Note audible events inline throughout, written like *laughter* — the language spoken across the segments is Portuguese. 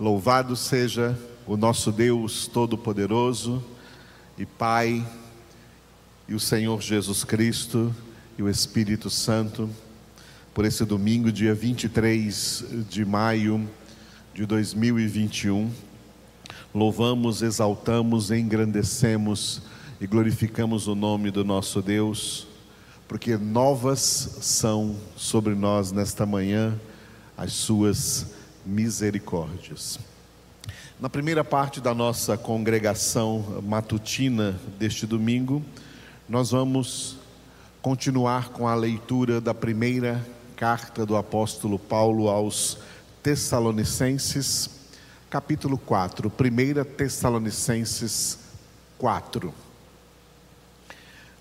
Louvado seja o nosso Deus Todo-Poderoso e Pai, e o Senhor Jesus Cristo e o Espírito Santo, por esse domingo, dia 23 de maio de 2021. Louvamos, exaltamos, engrandecemos e glorificamos o nome do nosso Deus, porque novas são sobre nós nesta manhã as suas misericórdias. Na primeira parte da nossa congregação matutina deste domingo, nós vamos continuar com a leitura da primeira carta do apóstolo Paulo aos Tessalonicenses, capítulo 4, 1 Tessalonicenses 4.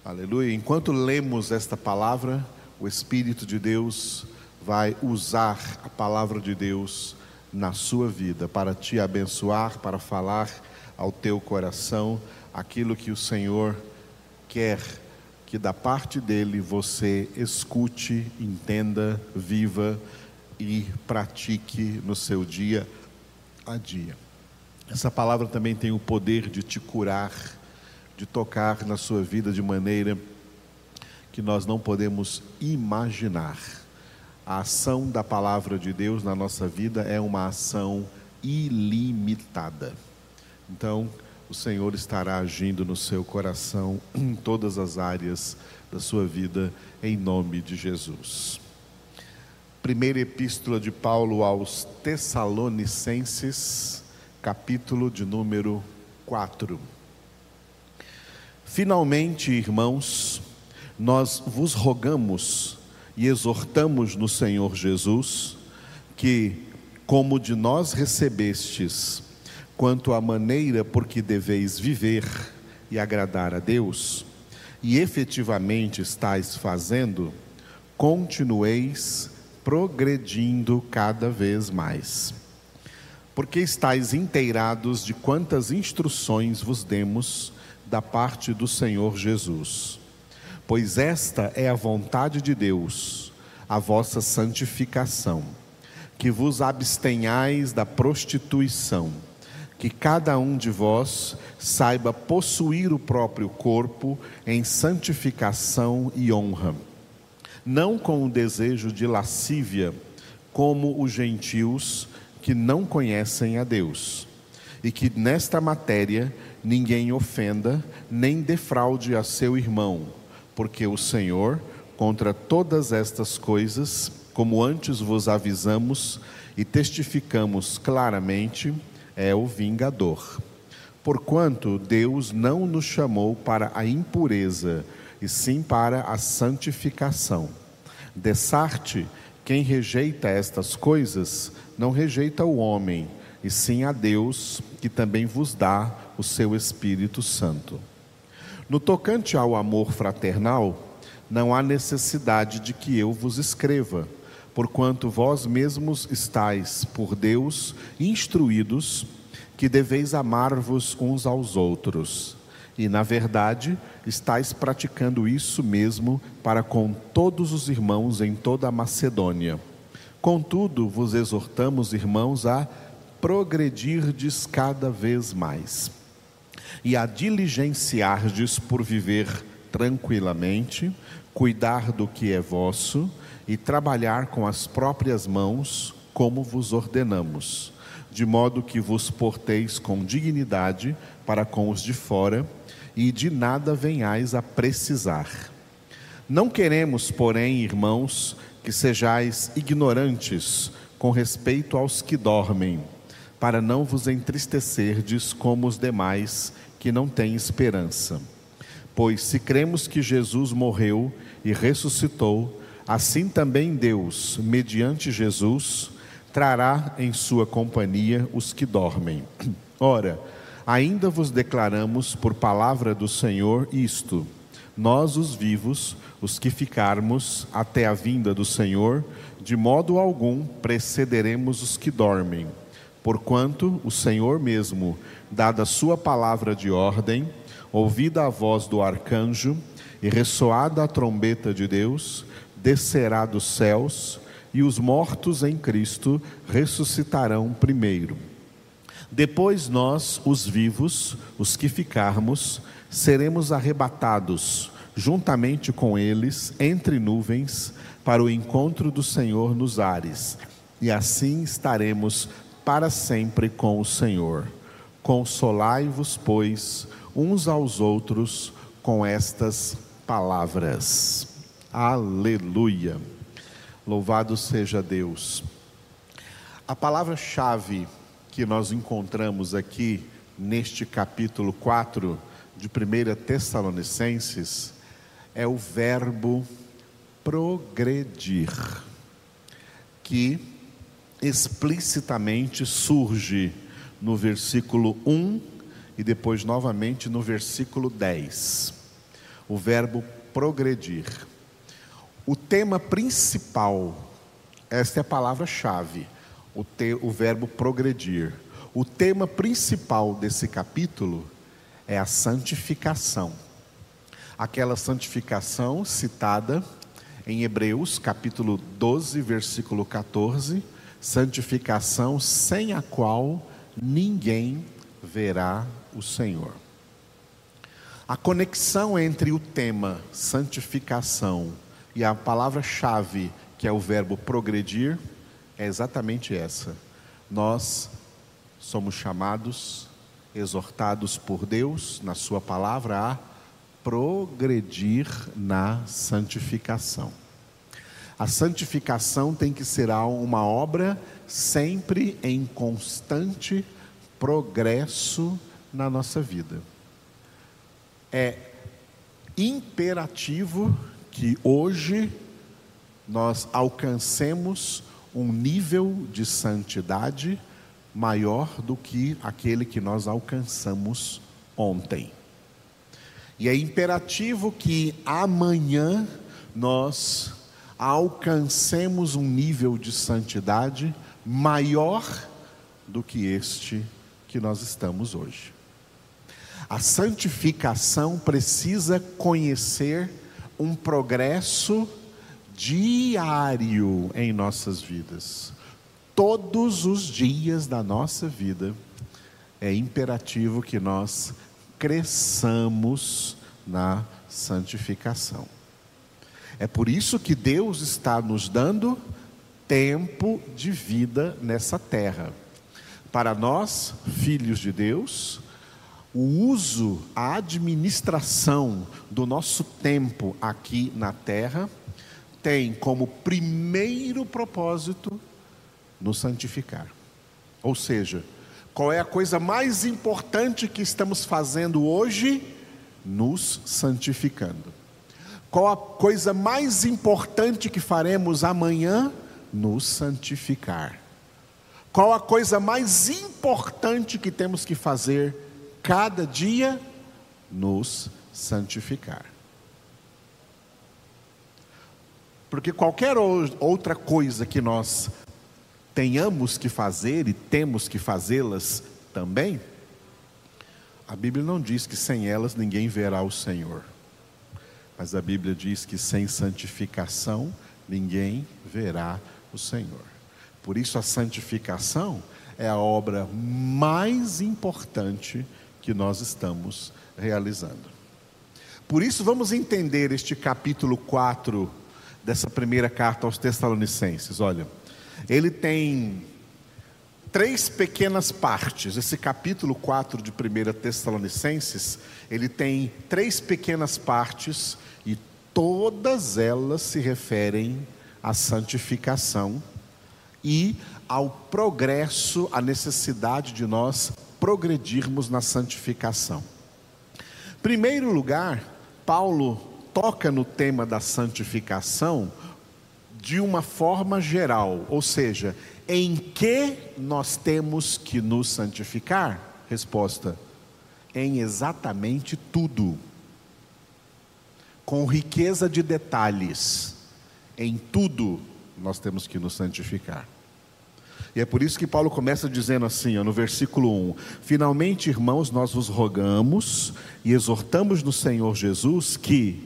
Aleluia. Enquanto lemos esta palavra, o Espírito de Deus vai usar a palavra de Deus na sua vida, para te abençoar, para falar ao teu coração aquilo que o Senhor quer que da parte dele você escute, entenda, viva e pratique no seu dia a dia. Essa palavra também tem o poder de te curar, de tocar na sua vida de maneira que nós não podemos imaginar. A ação da palavra de Deus na nossa vida é uma ação ilimitada. Então, o Senhor estará agindo no seu coração em todas as áreas da sua vida, em nome de Jesus. Primeira epístola de Paulo aos Tessalonicenses, capítulo de número 4. Finalmente, irmãos, nós vos rogamos e exortamos no Senhor Jesus que, como de nós recebestes, quanto à maneira por que deveis viver e agradar a Deus, e efetivamente estáis fazendo, continueis progredindo cada vez mais. Porque estáis inteirados de quantas instruções vos demos da parte do Senhor Jesus pois esta é a vontade de Deus, a vossa santificação, que vos abstenhais da prostituição, que cada um de vós saiba possuir o próprio corpo em santificação e honra, não com o desejo de lascívia, como os gentios que não conhecem a Deus, e que nesta matéria ninguém ofenda nem defraude a seu irmão porque o Senhor, contra todas estas coisas, como antes vos avisamos e testificamos claramente, é o vingador. Porquanto Deus não nos chamou para a impureza, e sim para a santificação. Dessarte, quem rejeita estas coisas, não rejeita o homem, e sim a Deus, que também vos dá o seu Espírito Santo. No tocante ao amor fraternal, não há necessidade de que eu vos escreva, porquanto vós mesmos estáis, por Deus, instruídos que deveis amar-vos uns aos outros. E, na verdade, estáis praticando isso mesmo para com todos os irmãos em toda a Macedônia. Contudo, vos exortamos, irmãos, a progredirdes cada vez mais e a diligenciardes por viver tranquilamente, cuidar do que é vosso e trabalhar com as próprias mãos, como vos ordenamos, de modo que vos porteis com dignidade para com os de fora e de nada venhais a precisar. Não queremos, porém, irmãos, que sejais ignorantes com respeito aos que dormem, para não vos entristecerdes como os demais que não têm esperança. Pois se cremos que Jesus morreu e ressuscitou, assim também Deus, mediante Jesus, trará em sua companhia os que dormem. *clears throat* Ora, ainda vos declaramos por palavra do Senhor isto: nós, os vivos, os que ficarmos até a vinda do Senhor, de modo algum precederemos os que dormem Porquanto o Senhor mesmo, dada a sua palavra de ordem, ouvida a voz do arcanjo e ressoada a trombeta de Deus, descerá dos céus, e os mortos em Cristo ressuscitarão primeiro. Depois nós, os vivos, os que ficarmos, seremos arrebatados juntamente com eles entre nuvens para o encontro do Senhor nos ares, e assim estaremos para sempre com o Senhor. Consolai-vos, pois, uns aos outros com estas palavras. Aleluia. Louvado seja Deus. A palavra-chave que nós encontramos aqui neste capítulo 4 de 1 Tessalonicenses é o verbo progredir, que explicitamente surge no versículo 1 e depois novamente no versículo 10. O verbo progredir. O tema principal, esta é a palavra-chave, o, o verbo progredir. O tema principal desse capítulo é a santificação. Aquela santificação citada em Hebreus, capítulo 12, versículo 14, santificação sem a qual ninguém verá o Senhor. A conexão entre o tema santificação e a palavra-chave, que é o verbo progredir, é exatamente essa. Nós somos chamados, exortados por Deus, na Sua palavra, a progredir na santificação. A santificação tem que ser uma obra sempre em constante progresso na nossa vida. É imperativo que hoje nós alcancemos um nível de santidade maior do que aquele que nós alcançamos ontem. E é imperativo que amanhã nós alcancemos um nível de santidade maior do que este que nós estamos hoje. A santificação precisa conhecer um progresso diário em nossas vidas. Todos os dias da nossa vida é imperativo que nós cresçamos na santificação. É por isso que Deus está nos dando tempo de vida nessa terra. Para nós, filhos de Deus, o uso, a administração do nosso tempo aqui na terra tem como primeiro propósito nos santificar. Ou seja, qual é a coisa mais importante que estamos fazendo hoje? Nos santificando. Qual a coisa mais importante que faremos amanhã? Nos santificar. Qual a coisa mais importante que temos que fazer cada dia nos santificar. Porque qualquer outra coisa que nós tenhamos que fazer e temos que fazê-las também, a Bíblia não diz que sem elas ninguém verá o Senhor. Mas a Bíblia diz que sem santificação ninguém verá o Senhor. Por isso a santificação é a obra mais importante que nós estamos realizando. Por isso, vamos entender este capítulo 4 dessa primeira carta aos Tessalonicenses. Olha, ele tem três pequenas partes. Esse capítulo 4 de 1 Tessalonicenses, ele tem três pequenas partes e todas elas se referem à santificação e ao progresso, à necessidade de nós progredirmos na santificação. Primeiro lugar, Paulo toca no tema da santificação de uma forma geral, ou seja, em que nós temos que nos santificar? Resposta: em exatamente tudo, com riqueza de detalhes, em tudo nós temos que nos santificar. E é por isso que Paulo começa dizendo assim, ó, no versículo 1: Finalmente, irmãos, nós vos rogamos e exortamos no Senhor Jesus que,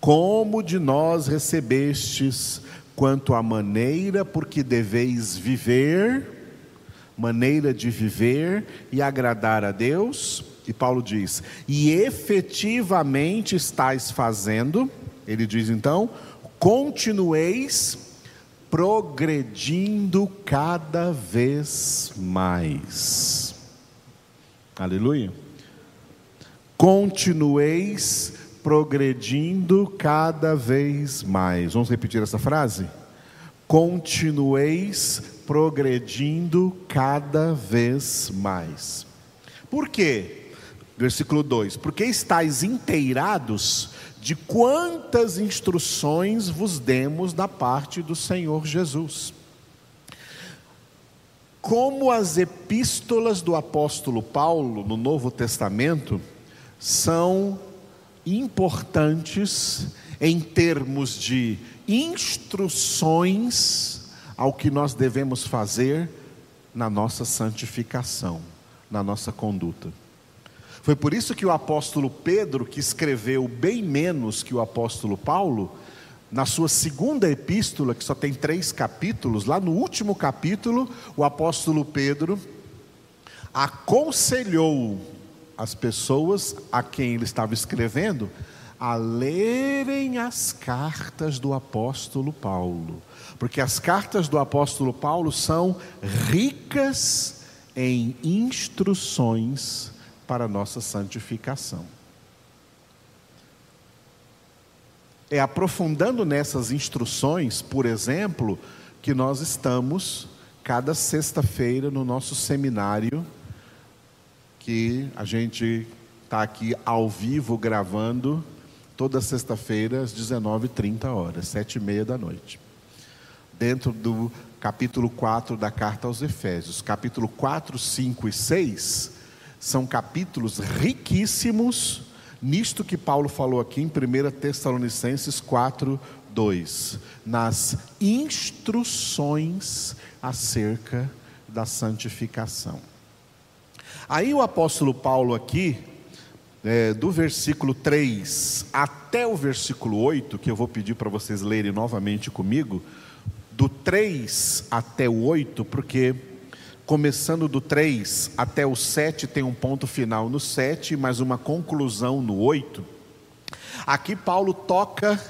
como de nós recebestes, quanto à maneira por que deveis viver, maneira de viver e agradar a Deus. E Paulo diz: e efetivamente estáis fazendo, ele diz então, continueis progredindo cada vez mais. Aleluia. Continueis progredindo cada vez mais. Vamos repetir essa frase? Continueis progredindo cada vez mais. Por quê? Versículo 2: Porque estáis inteirados de quantas instruções vos demos da parte do Senhor Jesus. Como as epístolas do apóstolo Paulo no Novo Testamento são importantes em termos de instruções ao que nós devemos fazer na nossa santificação, na nossa conduta. Foi por isso que o apóstolo Pedro, que escreveu bem menos que o apóstolo Paulo, na sua segunda epístola, que só tem três capítulos, lá no último capítulo, o apóstolo Pedro aconselhou as pessoas a quem ele estava escrevendo a lerem as cartas do apóstolo Paulo, porque as cartas do apóstolo Paulo são ricas em instruções para a nossa santificação. É aprofundando nessas instruções, por exemplo, que nós estamos cada sexta-feira no nosso seminário, que a gente está aqui ao vivo gravando toda sexta-feira às 19h30 horas, sete e meia da noite. Dentro do capítulo 4 da carta aos Efésios, capítulo 4, 5 e 6 são capítulos riquíssimos nisto que Paulo falou aqui em 1 Tessalonicenses 4, 2, nas instruções acerca da santificação. Aí o apóstolo Paulo aqui, é, do versículo 3 até o versículo 8, que eu vou pedir para vocês lerem novamente comigo, do 3 até o 8, porque começando do 3 até o 7, tem um ponto final no 7, mas uma conclusão no 8. Aqui Paulo toca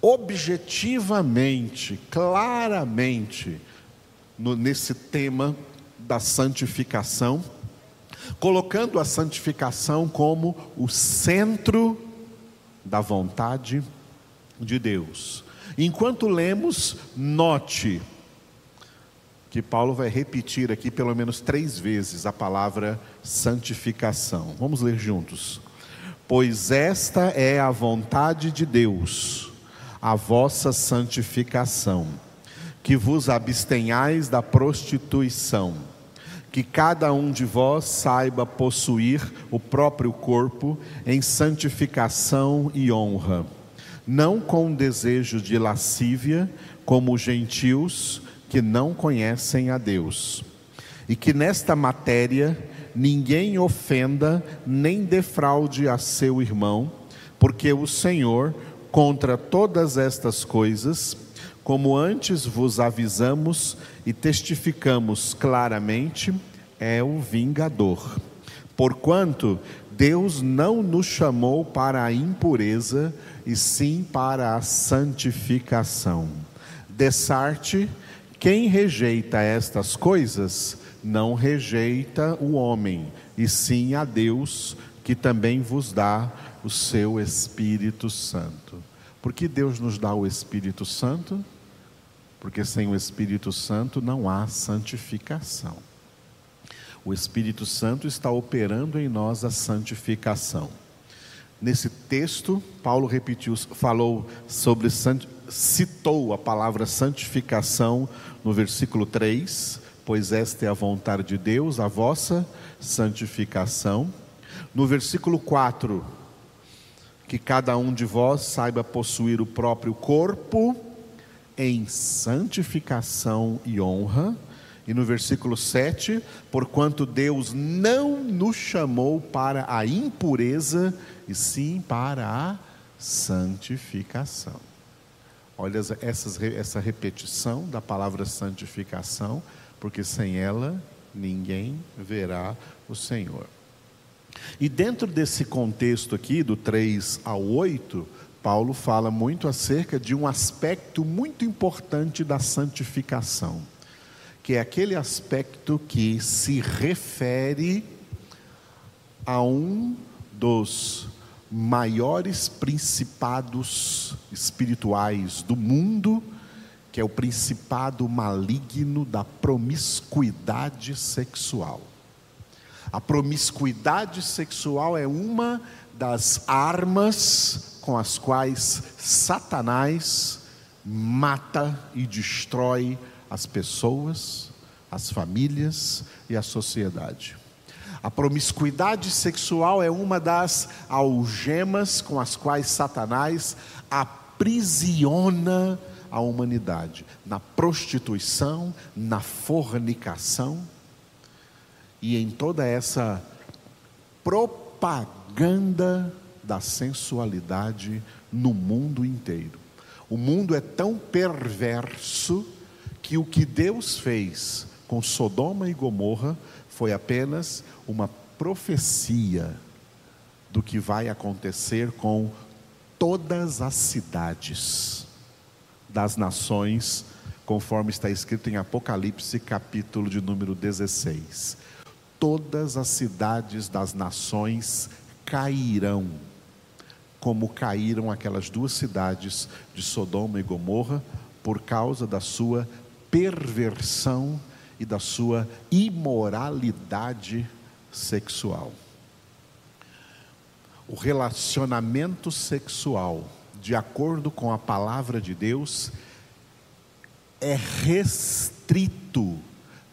objetivamente, claramente, no, nesse tema da santificação, colocando a santificação como o centro da vontade de Deus. Enquanto lemos, note que Paulo vai repetir aqui pelo menos três vezes a palavra santificação. Vamos ler juntos. Pois esta é a vontade de Deus, a vossa santificação, que vos abstenhais da prostituição, que cada um de vós saiba possuir o próprio corpo em santificação e honra, não com desejo de lascívia, como os gentios, que não conhecem a Deus. E que nesta matéria ninguém ofenda nem defraude a seu irmão, porque o Senhor, contra todas estas coisas, como antes vos avisamos e testificamos claramente, é o vingador. Porquanto Deus não nos chamou para a impureza, e sim para a santificação. Dessarte, quem rejeita estas coisas, não rejeita o homem, e sim a Deus, que também vos dá o seu Espírito Santo. Por que Deus nos dá o Espírito Santo? Porque sem o Espírito Santo não há santificação. O Espírito Santo está operando em nós a santificação. Nesse texto, Paulo repetiu, falou sobre citou a palavra santificação no versículo 3, pois esta é a vontade de Deus, a vossa santificação. No versículo 4, que cada um de vós saiba possuir o próprio corpo em santificação e honra. E no versículo 7, porquanto Deus não nos chamou para a impureza, e sim para a santificação. Olha essas, essa repetição da palavra santificação porque sem ela ninguém verá o Senhor. E dentro desse contexto aqui, do 3 ao 8, Paulo fala muito acerca de um aspecto muito importante da santificação, que é aquele aspecto que se refere a um dos maiores principados espirituais do mundo, que é o principado maligno da promiscuidade sexual. A promiscuidade sexual é uma das armas com as quais Satanás mata e destrói as pessoas, as famílias e a sociedade. A promiscuidade sexual é uma das algemas com as quais Satanás aprisiona a humanidade na prostituição, na fornicação e em toda essa propaganda da sensualidade no mundo inteiro. O mundo é tão perverso que o que Deus fez com Sodoma e Gomorra foi apenas uma profecia do que vai acontecer com todas as cidades das nações, conforme está escrito em Apocalipse, capítulo de número 16. Todas as cidades das nações cairão, como caíram aquelas duas cidades de Sodoma e Gomorra, por causa da sua perversão e da sua imoralidade sexual. O relacionamento sexual, de acordo com a palavra de Deus, é restrito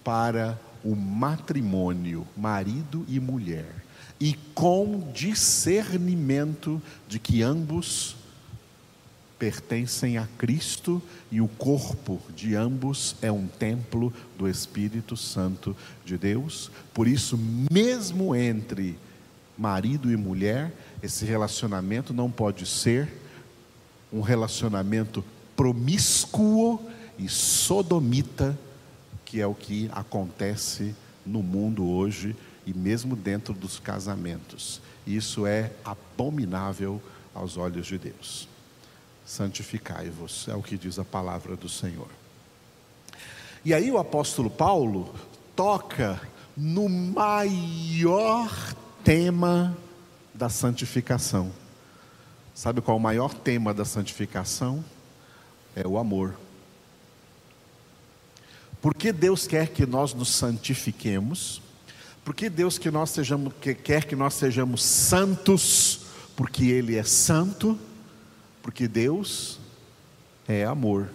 para o matrimônio, marido e mulher, e com discernimento de que ambos pertencem a Cristo e o corpo de ambos é um templo do Espírito Santo de Deus. Por isso, mesmo entre marido e mulher, esse relacionamento não pode ser um relacionamento promíscuo e sodomita, que é o que acontece no mundo hoje e mesmo dentro dos casamentos. Isso é abominável aos olhos de Deus santificai-vos, é o que diz a palavra do Senhor. E aí o apóstolo Paulo toca no maior tema da santificação. Sabe qual é o maior tema da santificação? É o amor. Por que Deus quer que nós nos santifiquemos? Por que Deus que nós sejamos, que quer que nós sejamos santos? Porque Ele é santo porque Deus é amor.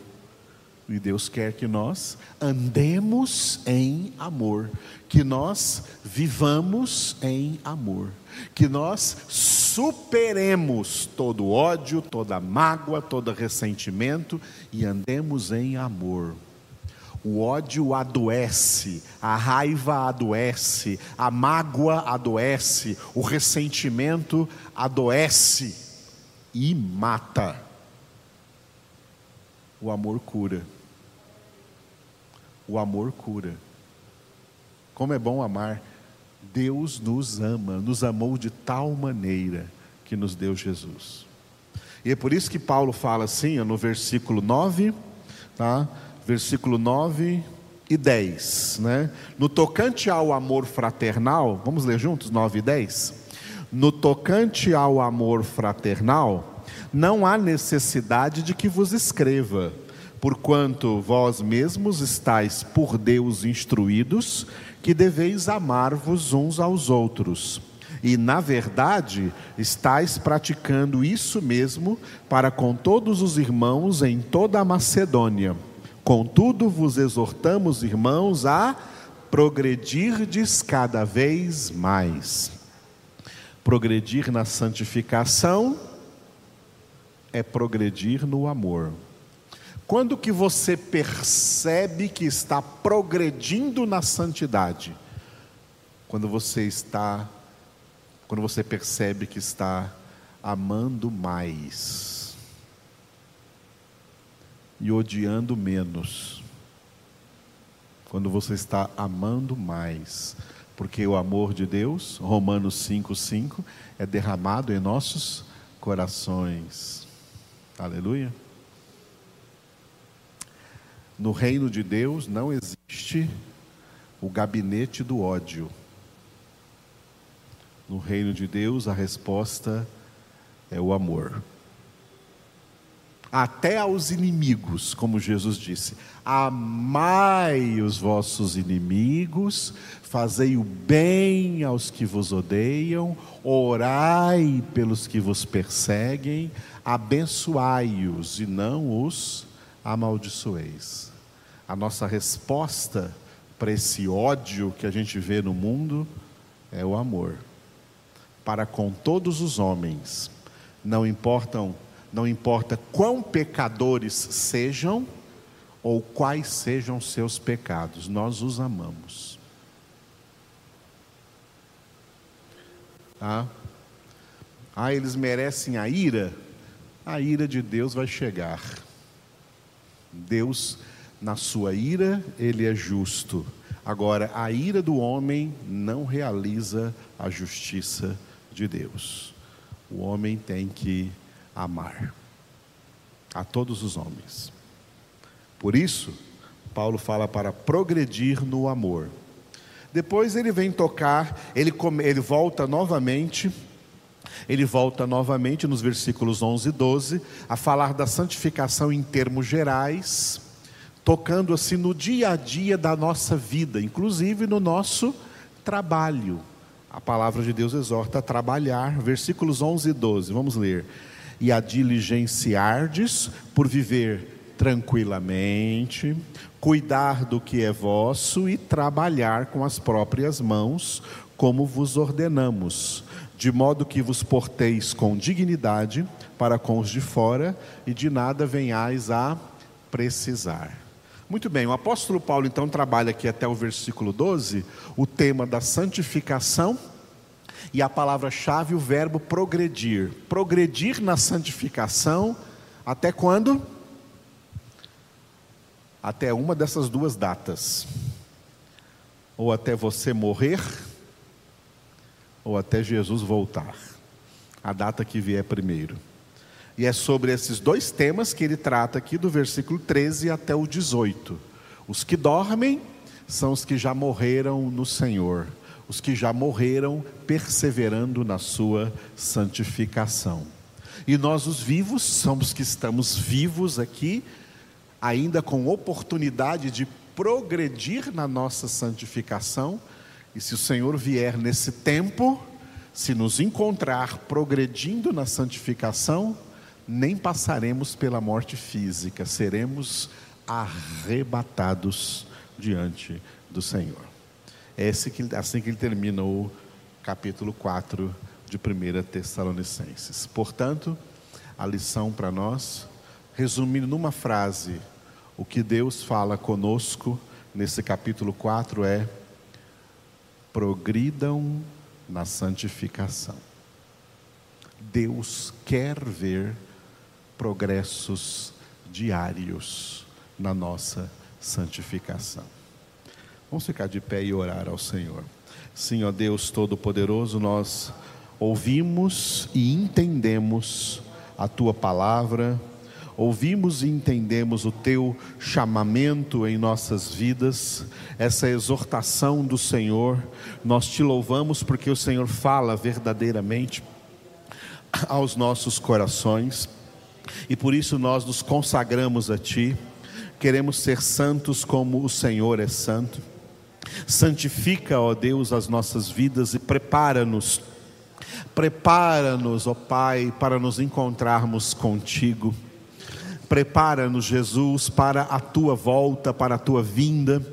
E Deus quer que nós andemos em amor, que nós vivamos em amor, que nós superemos todo ódio, toda mágoa, todo ressentimento e andemos em amor. O ódio adoece, a raiva adoece, a mágoa adoece, o ressentimento adoece e mata. O amor cura. O amor cura. Como é bom amar. Deus nos ama, nos amou de tal maneira que nos deu Jesus. E é por isso que Paulo fala assim, no versículo 9, tá? Versículo 9 e 10, né? No tocante ao amor fraternal, vamos ler juntos 9 e 10? No tocante ao amor fraternal, não há necessidade de que vos escreva, porquanto vós mesmos estáis por Deus instruídos que deveis amar-vos uns aos outros. E, na verdade, estáis praticando isso mesmo para com todos os irmãos em toda a Macedônia. Contudo, vos exortamos, irmãos, a progredirdes cada vez mais Progredir na santificação é progredir no amor. Quando que você percebe que está progredindo na santidade? Quando você está quando você percebe que está amando mais e odiando menos. quando você está amando mais, porque o amor de Deus, Romanos 5,5, é derramado em nossos corações. Aleluia. No reino de Deus não existe o gabinete do ódio. No reino de Deus, a resposta é o amor até aos inimigos, como Jesus disse: Amai os vossos inimigos, fazei o bem aos que vos odeiam, orai pelos que vos perseguem, abençoai-os e não os amaldiçoeis. A nossa resposta para esse ódio que a gente vê no mundo é o amor. Para com todos os homens, não importam não importa quão pecadores sejam ou quais sejam seus pecados, nós os amamos. Ah, ah eles merecem a ira? A ira de Deus vai chegar. Deus, na sua ira, ele é justo. Agora, a ira do homem não realiza a justiça de Deus. O homem tem que amar a todos os homens. Por isso, Paulo fala para progredir no amor. Depois ele vem tocar, ele, ele volta novamente, ele volta novamente nos versículos 11 e 12, a falar da santificação em termos gerais, tocando assim no dia a dia da nossa vida, inclusive no nosso trabalho. A palavra de Deus exorta a trabalhar, versículos 11 e 12, vamos ler e a diligenciardes por viver tranquilamente, cuidar do que é vosso e trabalhar com as próprias mãos, como vos ordenamos, de modo que vos porteis com dignidade para com os de fora e de nada venhais a precisar. Muito bem, o apóstolo Paulo então trabalha aqui até o versículo 12 o tema da santificação e a palavra-chave, o verbo progredir. Progredir na santificação, até quando? Até uma dessas duas datas. Ou até você morrer, ou até Jesus voltar. A data que vier primeiro. E é sobre esses dois temas que ele trata aqui, do versículo 13 até o 18. Os que dormem são os que já morreram no Senhor os que já morreram perseverando na sua santificação. E nós, os vivos, somos que estamos vivos aqui, ainda com oportunidade de progredir na nossa santificação. E se o Senhor vier nesse tempo, se nos encontrar progredindo na santificação, nem passaremos pela morte física, seremos arrebatados diante do Senhor. É assim que, ele termina o capítulo 4 de 1 Tessalonicenses. Portanto, a lição para nós, resumindo numa frase, o que Deus fala conosco nesse capítulo 4 é: progridam na santificação. Deus quer ver progressos diários na nossa santificação. Vamos ficar de pé e orar ao Senhor. Sim, ó Deus Todo-Poderoso, nós ouvimos e entendemos a tua palavra, ouvimos e entendemos o teu chamamento em nossas vidas, essa exortação do Senhor. Nós te louvamos porque o Senhor fala verdadeiramente aos nossos corações e por isso nós nos consagramos a Ti. Queremos ser santos como o Senhor é santo. Santifica, ó Deus, as nossas vidas e prepara-nos, prepara-nos, ó Pai, para nos encontrarmos contigo. Prepara-nos, Jesus, para a tua volta, para a tua vinda.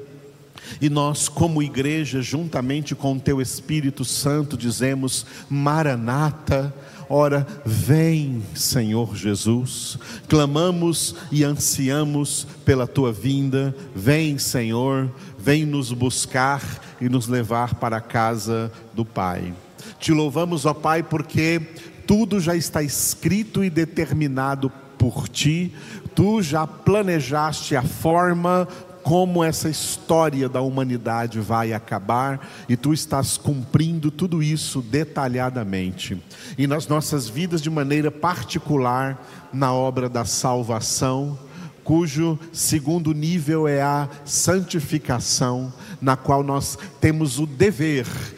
E nós, como igreja, juntamente com o teu Espírito Santo, dizemos: Maranata, Ora, vem, Senhor Jesus, clamamos e ansiamos pela tua vinda, vem, Senhor, vem nos buscar e nos levar para a casa do Pai. Te louvamos, ó Pai, porque tudo já está escrito e determinado por ti, tu já planejaste a forma como essa história da humanidade vai acabar e tu estás cumprindo tudo isso detalhadamente. E nas nossas vidas, de maneira particular, na obra da salvação, cujo segundo nível é a santificação, na qual nós temos o dever de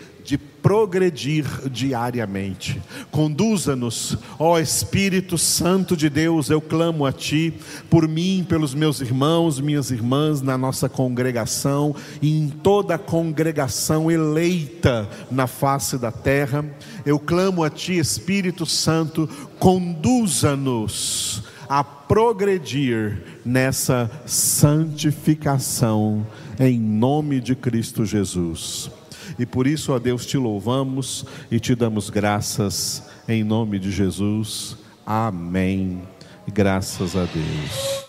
progredir diariamente. Conduza-nos, ó Espírito Santo de Deus, eu clamo a Ti, por mim, pelos meus irmãos, minhas irmãs, na nossa congregação e em toda a congregação eleita na face da terra. Eu clamo a Ti, Espírito Santo, conduza-nos a progredir nessa santificação, em nome de Cristo Jesus. E por isso, ó Deus, te louvamos e te damos graças em nome de Jesus. Amém. Graças a Deus.